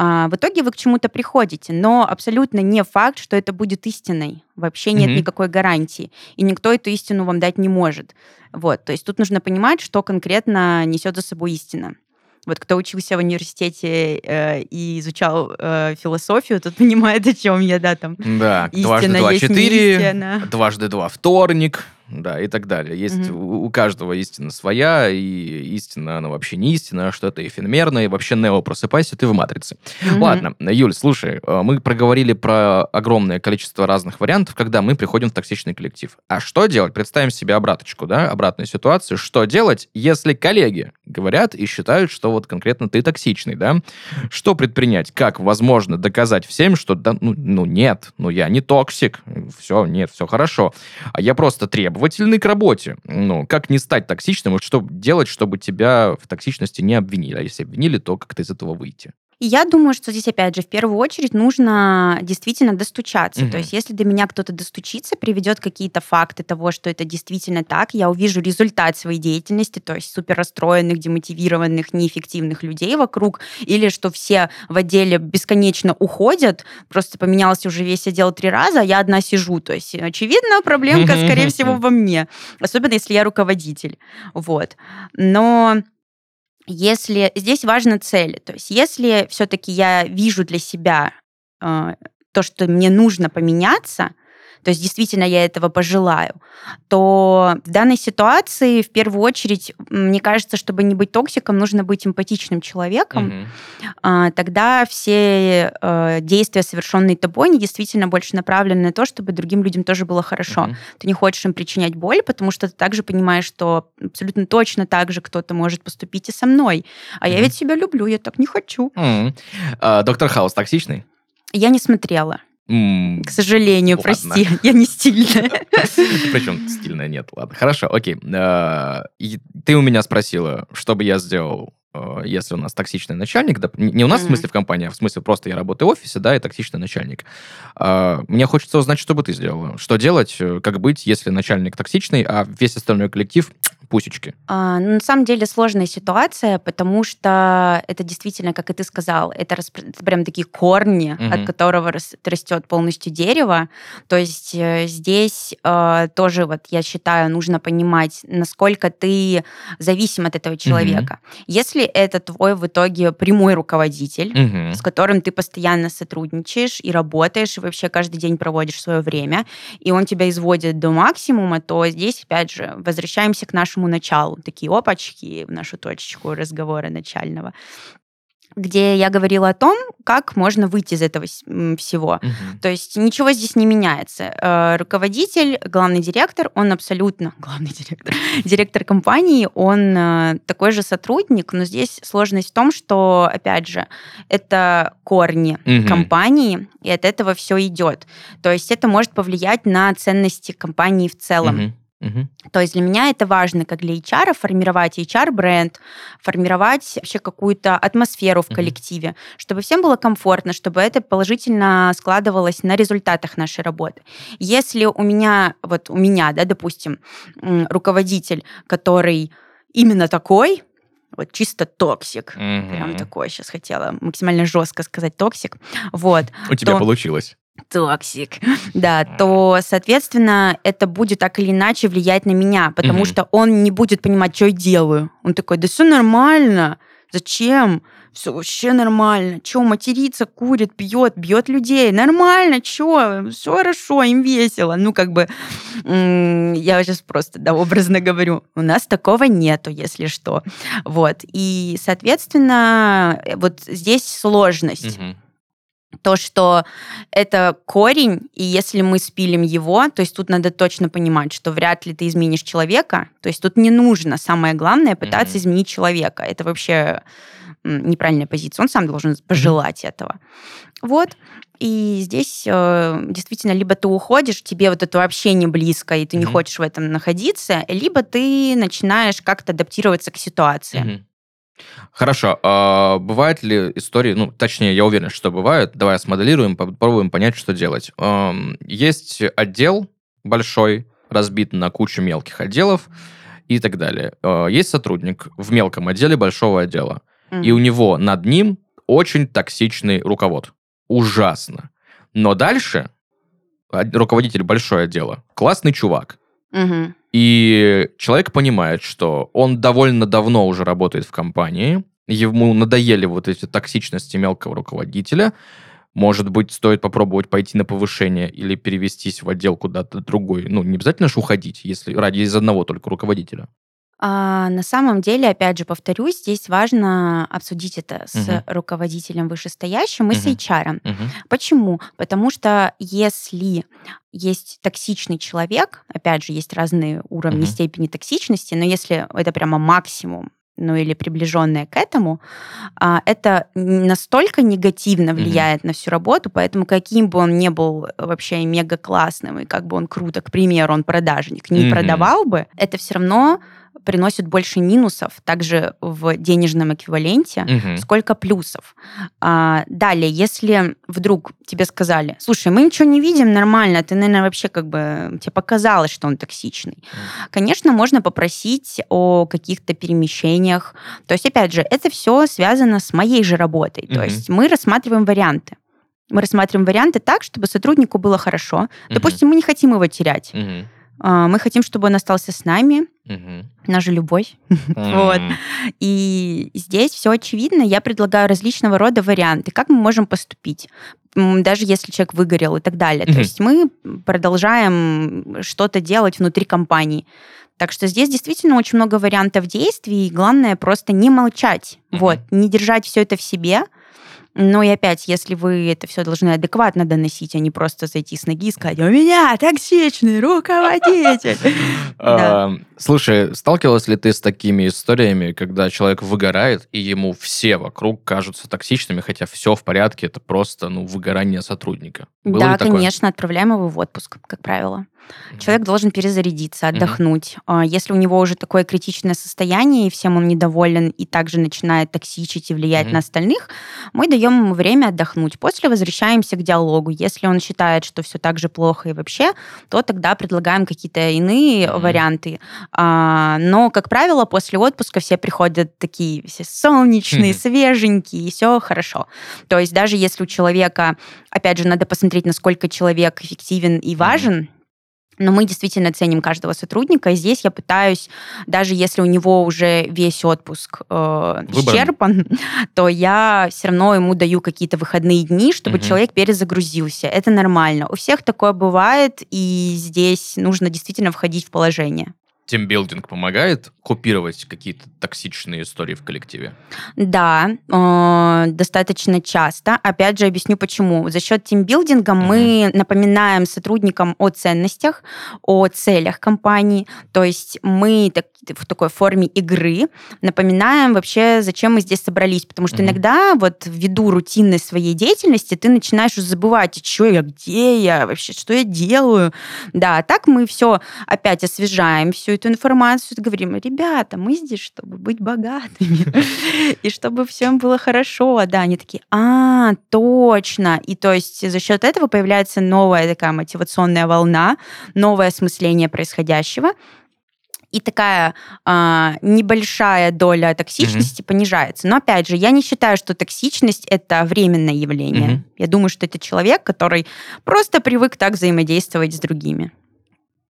А, в итоге вы к чему-то приходите, но абсолютно не факт, что это будет истиной. Вообще нет mm-hmm. никакой гарантии, и никто эту истину вам дать не может. Вот, то есть тут нужно понимать, что конкретно несет за собой истина. Вот кто учился в университете э, и изучал э, философию, тот понимает, о чем я, да, там. Да, истина дважды два четыре, дважды два вторник, да, и так далее. Есть угу. у, у каждого истина своя, и истина, она вообще не истина, что это эфемерно, и вообще Нео, просыпайся, ты в матрице. Угу. Ладно, Юль, слушай, э, мы проговорили про огромное количество разных вариантов, когда мы приходим в токсичный коллектив. А что делать? Представим себе обраточку, да, обратную ситуацию. Что делать, если коллеги говорят и считают, что вот конкретно ты токсичный, да? Что предпринять? Как возможно доказать всем, что да, ну, ну нет, ну я не токсик, все, нет, все хорошо. А я просто требую требовательный к работе. Ну, как не стать токсичным, и что делать, чтобы тебя в токсичности не обвинили? А если обвинили, то как-то из этого выйти? Я думаю, что здесь, опять же, в первую очередь нужно действительно достучаться. Угу. То есть, если до меня кто-то достучится, приведет какие-то факты того, что это действительно так, я увижу результат своей деятельности, то есть супер расстроенных, демотивированных, неэффективных людей вокруг, или что все в отделе бесконечно уходят, просто поменялся уже весь отдел три раза, а я одна сижу. То есть, очевидно, проблемка, скорее всего, во мне. Особенно, если я руководитель. Вот. Но если здесь важна цель, то есть если все-таки я вижу для себя э, то, что мне нужно поменяться, то есть действительно я этого пожелаю, то в данной ситуации в первую очередь, мне кажется, чтобы не быть токсиком, нужно быть эмпатичным человеком. Угу. Тогда все э, действия, совершенные тобой, они действительно больше направлены на то, чтобы другим людям тоже было хорошо. Угу. Ты не хочешь им причинять боль, потому что ты также понимаешь, что абсолютно точно так же кто-то может поступить и со мной. А угу. я ведь себя люблю, я так не хочу. Угу. А, доктор Хаус токсичный? Я не смотрела. К сожалению, ладно. прости, я не стильная. Причем стильная нет, ладно. Хорошо, окей. А, ты у меня спросила, что бы я сделал, а, если у нас токсичный начальник, не у нас в смысле в компании, а в смысле просто я работаю в офисе, да, и токсичный начальник. А, мне хочется узнать, что бы ты сделала. Что делать, э, как быть, если начальник токсичный, а весь остальной коллектив пусечки? А, ну, на самом деле сложная ситуация, потому что это действительно, как и ты сказал, это, расп... это прям такие корни, угу. от которого растет полностью дерево. То есть э, здесь э, тоже, вот я считаю, нужно понимать, насколько ты зависим от этого человека. Угу. Если это твой в итоге прямой руководитель, угу. с которым ты постоянно сотрудничаешь и работаешь, и вообще каждый день проводишь свое время, и он тебя изводит до максимума, то здесь, опять же, возвращаемся к нашему нашему началу, такие опачки в нашу точечку разговора начального где я говорила о том, как можно выйти из этого всего. Угу. То есть ничего здесь не меняется. Э, руководитель, главный директор, он абсолютно главный директор, директор компании, он э, такой же сотрудник, но здесь сложность в том, что, опять же, это корни угу. компании, и от этого все идет. То есть это может повлиять на ценности компании в целом. Угу. Угу. То есть для меня это важно, как для HR, формировать HR-бренд, формировать вообще какую-то атмосферу в коллективе, угу. чтобы всем было комфортно, чтобы это положительно складывалось на результатах нашей работы. Если у меня, вот у меня, да, допустим, руководитель, который именно такой, вот чисто токсик, угу. прям такой, сейчас хотела максимально жестко сказать токсик, вот. У тебя получилось токсик, да, то, соответственно, это будет так или иначе влиять на меня, потому mm-hmm. что он не будет понимать, что я делаю. Он такой, да все нормально, зачем? Все вообще нормально. Че, матерится, курит, пьет, бьет людей. Нормально, че, все хорошо, им весело. Ну, как бы, я сейчас просто, да, образно говорю, у нас такого нету, если что. Вот. И, соответственно, вот здесь сложность. Mm-hmm то, что это корень, и если мы спилим его, то есть тут надо точно понимать, что вряд ли ты изменишь человека, то есть тут не нужно, самое главное, пытаться mm-hmm. изменить человека. Это вообще неправильная позиция, он сам должен пожелать mm-hmm. этого. Вот. И здесь э, действительно либо ты уходишь, тебе вот это вообще не близко, и ты mm-hmm. не хочешь в этом находиться, либо ты начинаешь как-то адаптироваться к ситуации. Mm-hmm. Хорошо. А бывают ли истории, ну, точнее, я уверен, что бывают. Давай смоделируем, попробуем понять, что делать. Есть отдел большой, разбит на кучу мелких отделов и так далее. А, есть сотрудник в мелком отделе большого отдела, mm-hmm. и у него над ним очень токсичный руковод. Ужасно. Но дальше руководитель большого отдела классный чувак. Mm-hmm. И человек понимает, что он довольно давно уже работает в компании, ему надоели вот эти токсичности мелкого руководителя, может быть, стоит попробовать пойти на повышение или перевестись в отдел куда-то другой. Ну, не обязательно же уходить, если ради из одного только руководителя. А, на самом деле, опять же, повторюсь, здесь важно обсудить это с угу. руководителем вышестоящим и угу. с HR. Угу. Почему? Потому что если есть токсичный человек, опять же, есть разные уровни угу. степени токсичности, но если это прямо максимум, ну или приближенное к этому, а, это настолько негативно влияет mm-hmm. на всю работу, поэтому каким бы он ни был вообще мега классным и как бы он круто, к примеру, он продажник, не mm-hmm. продавал бы, это все равно приносит больше минусов, также в денежном эквиваленте, Мгм. сколько плюсов. А, далее, если вдруг тебе сказали, слушай, мы ничего не видим, нормально, ты, наверное, вообще как бы тебе показалось, что он токсичный. Конечно, можно попросить о каких-то перемещениях. То есть, опять же, это все связано с моей же работой. То Мгм. есть мы рассматриваем варианты. Мы рассматриваем варианты так, чтобы сотруднику было хорошо. Мгм. Допустим, мы не хотим его терять. Мгм. А, Мы хотим, чтобы он остался с нами, Мгм. наша любовь. Вот. И здесь все очевидно. Я предлагаю различного рода варианты, как мы можем поступить, даже если человек выгорел и так далее. Мгм. То есть мы продолжаем что-то делать внутри компании. Так что здесь действительно очень много вариантов действий, и главное просто не молчать, Мгм. вот, не держать все это в себе. Но и опять, если вы это все должны адекватно доносить, а не просто зайти с ноги и сказать, у меня токсичный руководитель. А, Слушай, сталкивалась ли ты с такими историями, когда человек выгорает, и ему все вокруг кажутся токсичными, хотя все в порядке, это просто ну, выгорание сотрудника? Да, конечно, отправляем его в отпуск, как правило. Человек должен перезарядиться, отдохнуть. А Если у него уже такое критичное состояние, и всем он недоволен, и также начинает токсичить и влиять Мгм. на остальных, мы даем ему время отдохнуть. После возвращаемся к диалогу. Если он считает, что все так же плохо и вообще, то тогда предлагаем какие-то иные Мгм. варианты. А, Но, как правило, после отпуска все приходят такие все солнечные, Мгм. свеженькие, и все хорошо. То есть даже если у человека, опять же, надо посмотреть, насколько человек эффективен и важен, но мы действительно ценим каждого сотрудника, и здесь я пытаюсь, даже если у него уже весь отпуск э, исчерпан, то я все равно ему даю какие-то выходные дни, чтобы Мгм. человек перезагрузился. Это нормально. У всех такое бывает, и здесь нужно действительно входить в положение. Тимбилдинг помогает купировать какие-то токсичные истории в коллективе? Да, э, достаточно часто. Опять же, объясню почему. За счет тимбилдинга мы напоминаем сотрудникам о ценностях, о целях компании. То есть мы так- в такой форме игры напоминаем вообще, зачем мы здесь собрались. Потому что Мгм. иногда вот ввиду рутинной своей деятельности ты начинаешь уже забывать, что я, где я, вообще, что я делаю. Да, так мы все опять освежаем всю эту информацию, говорим, ребята, мы здесь, чтобы быть богатыми, и чтобы всем было хорошо. Да, они такие, а, точно. И то есть за счет этого появляется новая такая мотивационная волна, новое осмысление происходящего. И такая а, небольшая доля токсичности понижается. Но опять же, я не считаю, что токсичность это временное явление. Мгм. Я думаю, что это человек, который просто привык так взаимодействовать с другими.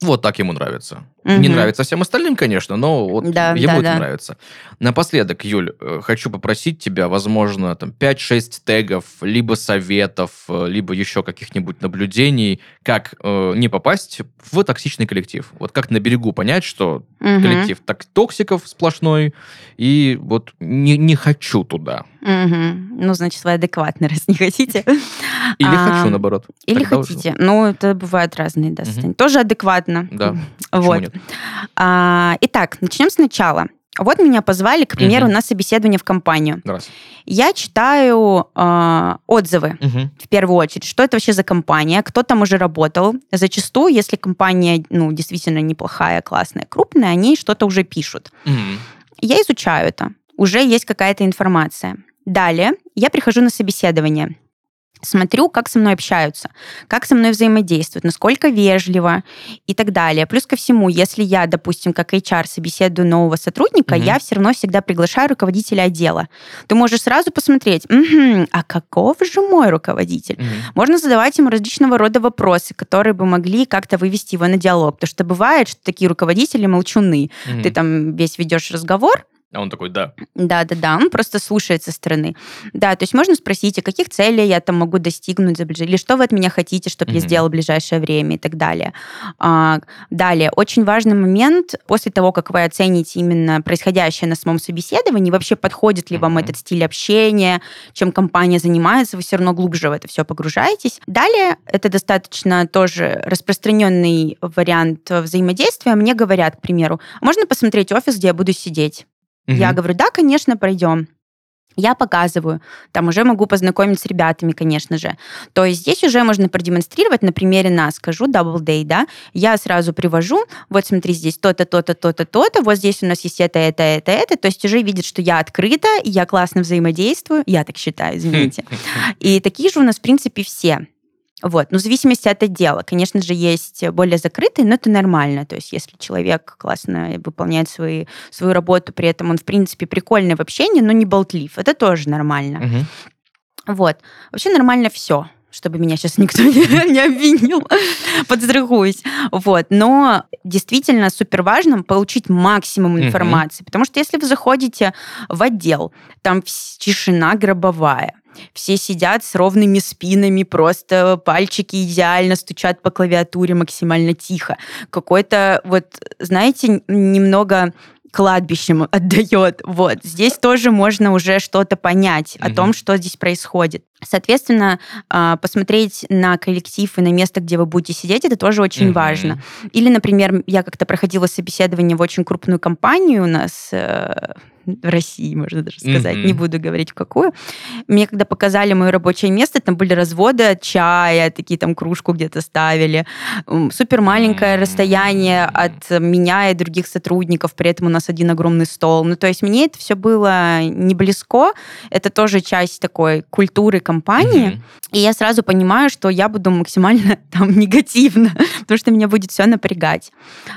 Вот так ему нравится. Не Мгм. нравится всем остальным, конечно, но вот Да, ему да, это да. нравится. Напоследок, Юль, э, хочу попросить тебя, возможно, там 5-6 тегов, либо советов, э, либо еще каких-нибудь наблюдений, как э, не попасть в токсичный коллектив. Вот как на берегу понять, что Мгм. коллектив так токсиков сплошной, и вот не, не хочу туда. Мгм. Ну, значит, вы адекватны, раз не хотите. Или А, хочу, наоборот. Или Тогда уже- хотите. Ну, это бывают разные, да, состояния. Тоже адекватно. Да. Вот. А, итак, начнем сначала. Вот меня позвали, к примеру, Мгм. на собеседование в компанию. Раз. Я читаю а, отзывы Мгм. в первую очередь, что это вообще за компания, кто там уже работал. Зачастую, если компания ну, действительно неплохая, классная, крупная, они что-то уже пишут. Мгм. Я изучаю это. Уже есть какая-то информация. Далее я прихожу на собеседование. Смотрю, как со мной общаются, как со мной взаимодействуют, насколько вежливо и так далее. Плюс ко всему, если я, допустим, как HR собеседую нового сотрудника, Мгм. я все равно всегда приглашаю руководителя отдела. Ты можешь сразу посмотреть, «Мгм, а каков же мой руководитель? Мгм. Можно задавать ему различного рода вопросы, которые бы могли как-то вывести его на диалог. Потому что бывает, что такие руководители молчуны. Мгм. Ты там весь ведешь разговор, А он такой, да. да-да-да, он просто слушает со стороны. Да, то есть можно спросить, а каких целей я там могу достигнуть за ближ- или что вы от меня хотите, чтобы я Мгм. сделал в ближайшее время и так далее. А, далее, очень важный момент, после того, как вы оцените именно происходящее на самом собеседовании, вообще подходит ли вам Мгм. этот стиль общения, чем компания занимается, вы все равно глубже в это все погружаетесь. Далее, это достаточно тоже распространенный вариант взаимодействия. Мне говорят, к примеру, можно посмотреть офис, где я буду сидеть? Я говорю, да, конечно, пройдем. я показываю, там уже могу познакомить с ребятами, конечно же. То есть здесь уже можно продемонстрировать на примере нас, скажу, Double Day, да, я сразу привожу, вот смотри, здесь то-то, то-то, то-то, то-то, вот здесь у нас есть это, это, это, это, то есть уже видит, что я открыта, я классно взаимодействую, я так считаю, извините. И такие же у нас, в принципе, все. Вот. Но в зависимости от отдела. Конечно же, есть более закрытые, но это нормально. То есть если человек классно выполняет свои, свою работу, при этом он, в принципе, прикольный в общении, но не болтлив, это тоже нормально. Угу. Вот. Вообще нормально все чтобы меня сейчас никто не, не обвинил, подстрахуюсь. Вот. Но действительно супер важно получить максимум информации, потому что если вы заходите в отдел, там тишина гробовая, все сидят с ровными спинами, просто пальчики идеально стучат по клавиатуре максимально тихо. Какой-то, вот, знаете, немного кладбищем отдает. Вот. Здесь тоже можно уже что-то понять mm-hmm. о том, что здесь происходит. Соответственно, а, посмотреть на коллектив и на место, где вы будете сидеть, это тоже очень mm-hmm. важно. Или, например, я как-то проходила собеседование в очень крупную компанию у нас э, в России, можно даже сказать, mm-hmm. не буду говорить в какую. Мне когда показали мое рабочее место, там были разводы от чая, такие там кружку где-то ставили. Супер маленькое mm-hmm. расстояние от меня и других сотрудников, при этом у нас один огромный стол. Ну, то есть мне это все было не близко. Это тоже часть такой культуры компании. Mm-hmm. И я сразу понимаю, что я буду максимально там негативно, потому что меня будет все напрягать.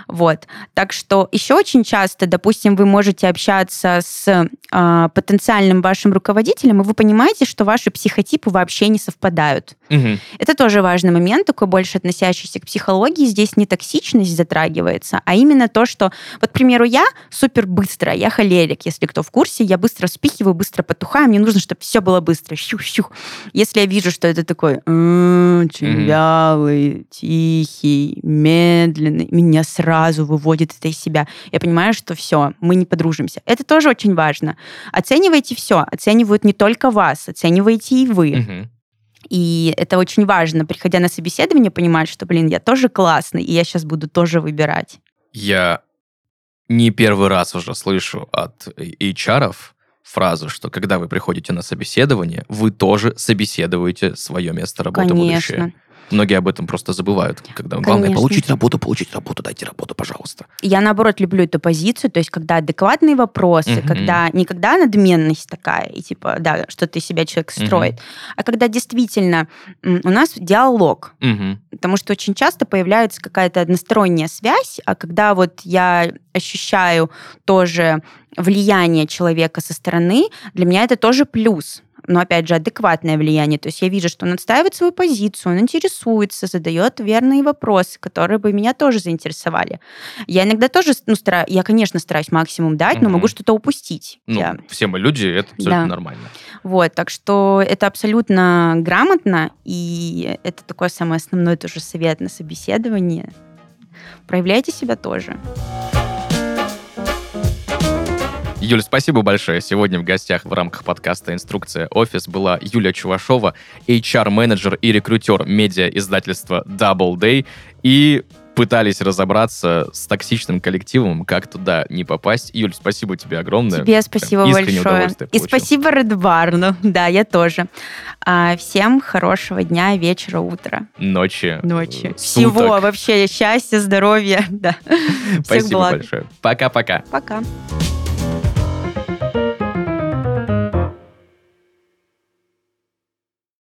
Вот. Так что еще очень часто, допустим, вы можете общаться с э, потенциальным вашим руководителем, и вы понимаете, что ваши психотипы вообще не совпадают. Угу. Это тоже важный момент, такой больше относящийся к психологии. Здесь не токсичность затрагивается, а именно то, что, вот, к примеру, я супер быстро, я холерик, если кто в курсе, я быстро вспихиваю, быстро потухаю, мне нужно, чтобы все было быстро, щух-щух. Если я вижу, что это такой очень вялый, тихий, медленный, меня сразу выводит это из себя. Я понимаю, что все, мы не подружимся. Это тоже очень важно. Оценивайте все. Оценивают не только вас, оцениваете и вы. Угу. И это очень важно, приходя на собеседование, понимать, что, блин, я тоже классный, и я сейчас буду тоже выбирать. Я не первый раз уже слышу от HR фразу, что когда вы приходите на собеседование, вы тоже собеседуете свое место работы Конечно. будущее. Многие об этом просто забывают, когда Конечно. главное получить работу, получить работу, дайте работу, пожалуйста. Я наоборот люблю эту позицию, то есть когда адекватные вопросы, угу. когда не когда надменность такая и типа да, что ты себя человек строит, угу. а когда действительно у нас диалог, угу. потому что очень часто появляется какая-то односторонняя связь, а когда вот я ощущаю тоже влияние человека со стороны, для меня это тоже плюс но опять же адекватное влияние. То есть я вижу, что он отстаивает свою позицию, он интересуется, задает верные вопросы, которые бы меня тоже заинтересовали. Я иногда тоже, ну, стараюсь, я, конечно, стараюсь максимум дать, угу. но могу что-то упустить. Ну, я... все мы люди, это абсолютно да. нормально. Вот, так что это абсолютно грамотно, и это такой самый основной тоже совет на собеседовании. Проявляйте себя тоже. Юля, спасибо большое. Сегодня в гостях в рамках подкаста «Инструкция офис» была Юля Чувашова, HR-менеджер и рекрутер медиа-издательства Double Day. И пытались разобраться с токсичным коллективом, как туда не попасть. Юль, спасибо тебе огромное. Тебе спасибо Прям большое. И спасибо Red Barn. Да, я тоже. А, всем хорошего дня, вечера, утра. Ночи. Ночи. Суток. Всего вообще счастья, здоровья. Да. Спасибо большое. Пока-пока. Пока. -пока. Пока.